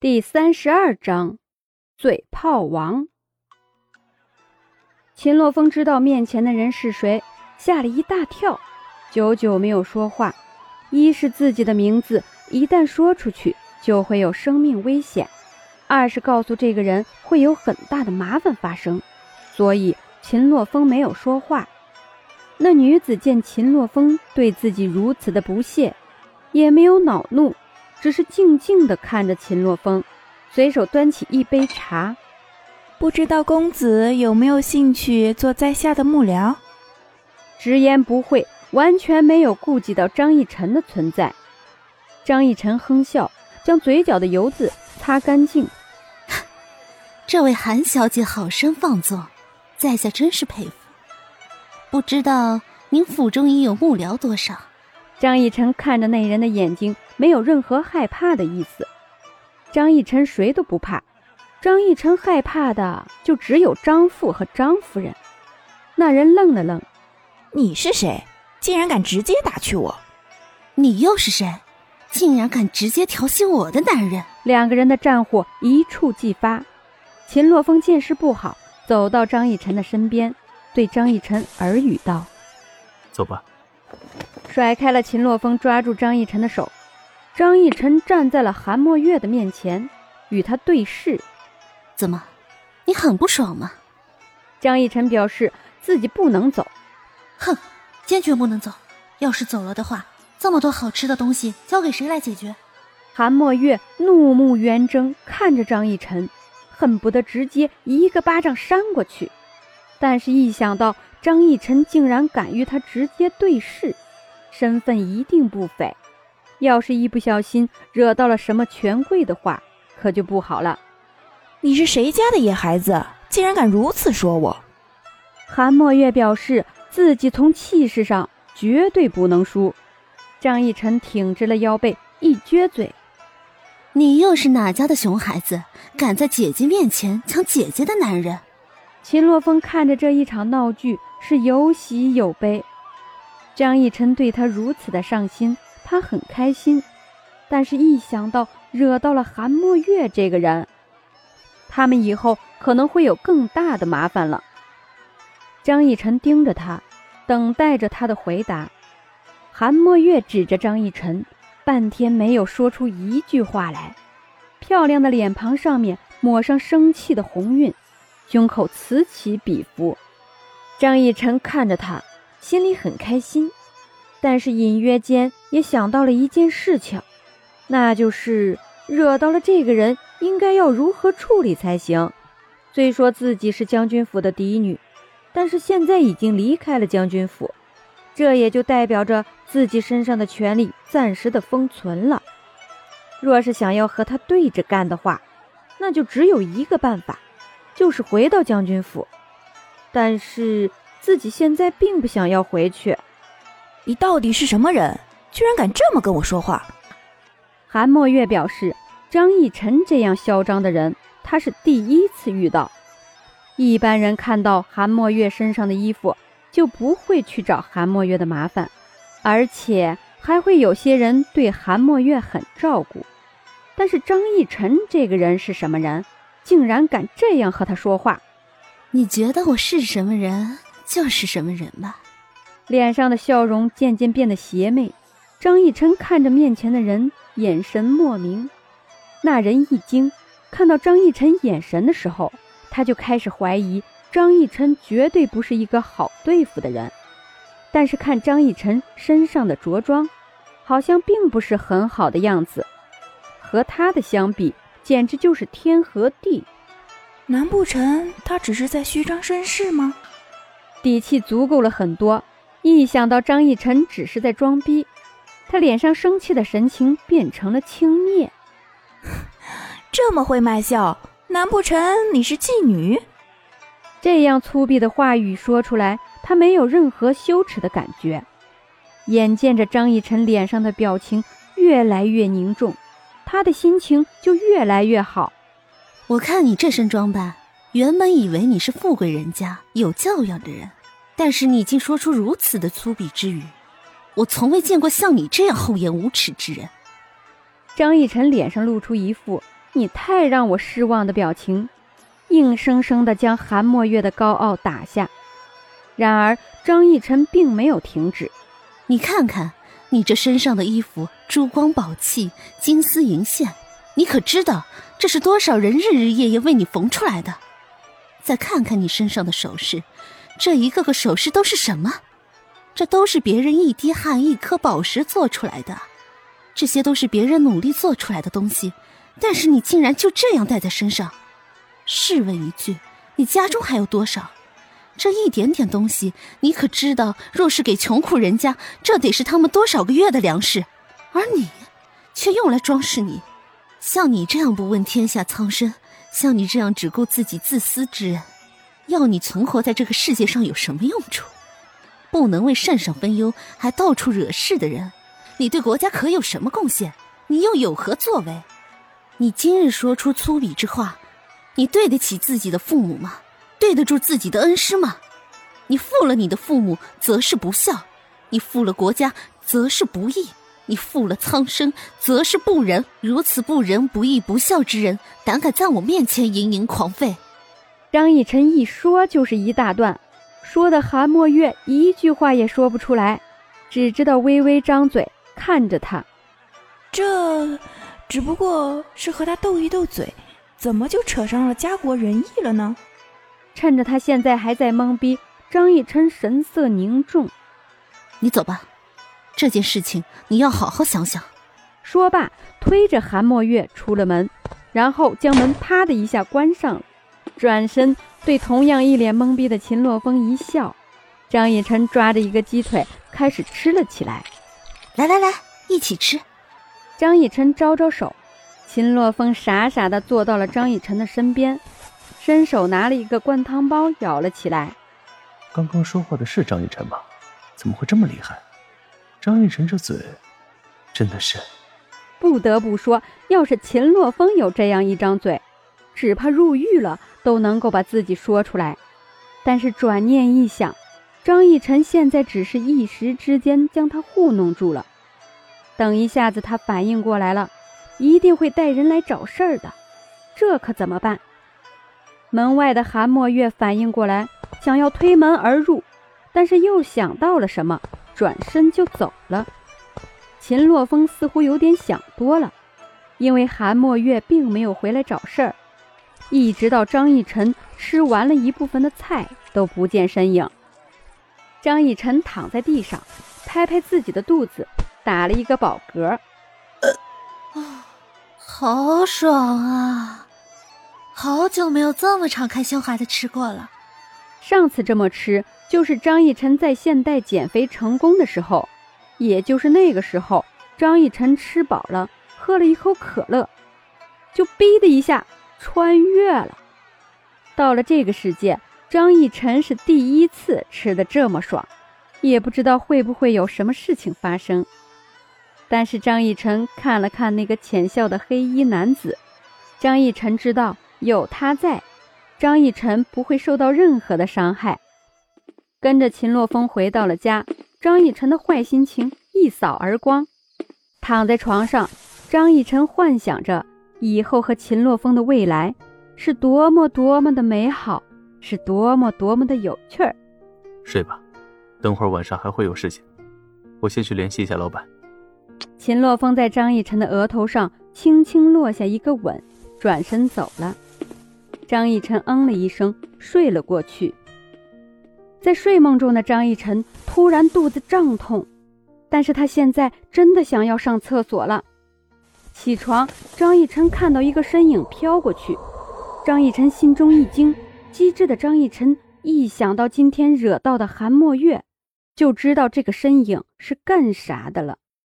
第三十二章，嘴炮王。秦洛风知道面前的人是谁，吓了一大跳，久久没有说话。一是自己的名字一旦说出去就会有生命危险，二是告诉这个人会有很大的麻烦发生，所以秦洛风没有说话。那女子见秦洛风对自己如此的不屑，也没有恼怒。只是静静地看着秦洛风，随手端起一杯茶。不知道公子有没有兴趣做在下的幕僚？直言不讳，完全没有顾及到张逸晨的存在。张逸晨哼笑，将嘴角的油渍擦干净。这位韩小姐好生放纵，在下真是佩服。不知道您府中已有幕僚多少？张逸晨看着那人的眼睛。没有任何害怕的意思，张逸晨谁都不怕，张逸晨害怕的就只有张父和张夫人。那人愣了愣：“你是谁？竟然敢直接打趣我？你又是谁？竟然敢直接调戏我的男人？”两个人的战火一触即发。秦洛风见势不好，走到张逸晨的身边，对张逸晨耳语道：“走吧。”甩开了秦洛风抓住张逸晨的手。张逸晨站在了韩墨月的面前，与他对视。怎么，你很不爽吗？张逸晨表示自己不能走。哼，坚决不能走。要是走了的话，这么多好吃的东西交给谁来解决？韩墨月怒目圆睁看着张逸晨，恨不得直接一个巴掌扇过去。但是，一想到张逸晨竟然敢与他直接对视，身份一定不菲。要是一不小心惹到了什么权贵的话，可就不好了。你是谁家的野孩子，竟然敢如此说我？韩墨月表示自己从气势上绝对不能输。张逸晨挺直了腰背，一撅嘴：“你又是哪家的熊孩子，敢在姐姐面前抢姐姐的男人？”秦洛风看着这一场闹剧，是有喜有悲。张逸晨对他如此的上心。他很开心，但是一想到惹到了韩墨月这个人，他们以后可能会有更大的麻烦了。张逸晨盯着他，等待着他的回答。韩墨月指着张逸晨，半天没有说出一句话来，漂亮的脸庞上面抹上生气的红晕，胸口此起彼伏。张逸晨看着他，心里很开心。但是隐约间也想到了一件事情，那就是惹到了这个人，应该要如何处理才行。虽说自己是将军府的嫡女，但是现在已经离开了将军府，这也就代表着自己身上的权力暂时的封存了。若是想要和他对着干的话，那就只有一个办法，就是回到将军府。但是自己现在并不想要回去。你到底是什么人？居然敢这么跟我说话？韩墨月表示，张逸晨这样嚣张的人，他是第一次遇到。一般人看到韩墨月身上的衣服，就不会去找韩墨月的麻烦，而且还会有些人对韩墨月很照顾。但是张逸晨这个人是什么人？竟然敢这样和他说话？你觉得我是什么人，就是什么人吧。脸上的笑容渐渐变得邪魅，张逸琛看着面前的人，眼神莫名。那人一惊，看到张逸琛眼神的时候，他就开始怀疑张逸琛绝对不是一个好对付的人。但是看张逸晨身上的着装，好像并不是很好的样子，和他的相比，简直就是天和地。难不成他只是在虚张声势吗？底气足够了很多。一想到张逸晨只是在装逼，他脸上生气的神情变成了轻蔑。这么会卖笑，难不成你是妓女？这样粗鄙的话语说出来，他没有任何羞耻的感觉。眼见着张逸晨脸上的表情越来越凝重，他的心情就越来越好。我看你这身装扮，原本以为你是富贵人家有教养的人。但是你竟说出如此的粗鄙之语，我从未见过像你这样厚颜无耻之人。张逸晨脸上露出一副你太让我失望的表情，硬生生地将韩墨月的高傲打下。然而张逸晨并没有停止。你看看，你这身上的衣服，珠光宝气，金丝银线，你可知道这是多少人日日夜夜为你缝出来的？再看看你身上的首饰，这一个个首饰都是什么？这都是别人一滴汗、一颗宝石做出来的，这些都是别人努力做出来的东西，但是你竟然就这样戴在身上。试问一句，你家中还有多少？这一点点东西，你可知道？若是给穷苦人家，这得是他们多少个月的粮食，而你，却用来装饰你。像你这样不问天下苍生，像你这样只顾自己自私之人，要你存活在这个世界上有什么用处？不能为圣上分忧，还到处惹事的人，你对国家可有什么贡献？你又有何作为？你今日说出粗鄙之话，你对得起自己的父母吗？对得住自己的恩师吗？你负了你的父母，则是不孝；你负了国家，则是不义；你负了苍生，则是不仁。如此不仁、不义、不孝之人，胆敢在我面前盈盈狂吠？张逸晨一说就是一大段。说的韩墨月一句话也说不出来，只知道微微张嘴看着他。这只不过是和他斗一斗嘴，怎么就扯上了家国仁义了呢？趁着他现在还在懵逼，张逸琛神色凝重：“你走吧，这件事情你要好好想想。”说罢，推着韩墨月出了门，然后将门啪的一下关上了，转身。对同样一脸懵逼的秦洛风一笑，张逸晨抓着一个鸡腿开始吃了起来。来来来，一起吃。张逸晨招招手，秦洛风傻傻的坐到了张逸晨的身边，伸手拿了一个灌汤包舀了起来。刚刚说话的是张逸晨吗？怎么会这么厉害？张逸晨这嘴，真的是……不得不说，要是秦洛风有这样一张嘴，只怕入狱了。都能够把自己说出来，但是转念一想，张逸晨现在只是一时之间将他糊弄住了，等一下子他反应过来了，一定会带人来找事儿的，这可怎么办？门外的韩墨月反应过来，想要推门而入，但是又想到了什么，转身就走了。秦洛风似乎有点想多了，因为韩墨月并没有回来找事儿。一直到张逸晨吃完了一部分的菜都不见身影。张逸晨躺在地上，拍拍自己的肚子，打了一个饱嗝。啊，好爽啊！好久没有这么敞开胸怀的吃过了。上次这么吃，就是张逸晨在现代减肥成功的时候，也就是那个时候，张逸晨吃饱了，喝了一口可乐，就哔的一下。穿越了，到了这个世界，张逸晨是第一次吃的这么爽，也不知道会不会有什么事情发生。但是张逸晨看了看那个浅笑的黑衣男子，张逸晨知道有他在，张逸晨不会受到任何的伤害。跟着秦洛风回到了家，张逸晨的坏心情一扫而光，躺在床上，张逸晨幻想着。以后和秦洛风的未来是多么多么的美好，是多么多么的有趣儿。睡吧，等会儿晚上还会有事情，我先去联系一下老板。秦洛风在张逸晨的额头上轻轻落下一个吻，转身走了。张逸晨嗯了一声，睡了过去。在睡梦中的张逸晨突然肚子胀痛，但是他现在真的想要上厕所了。起床，张逸晨看到一个身影飘过去，张逸晨心中一惊。机智的张逸晨一想到今天惹到的韩墨月，就知道这个身影是干啥的了。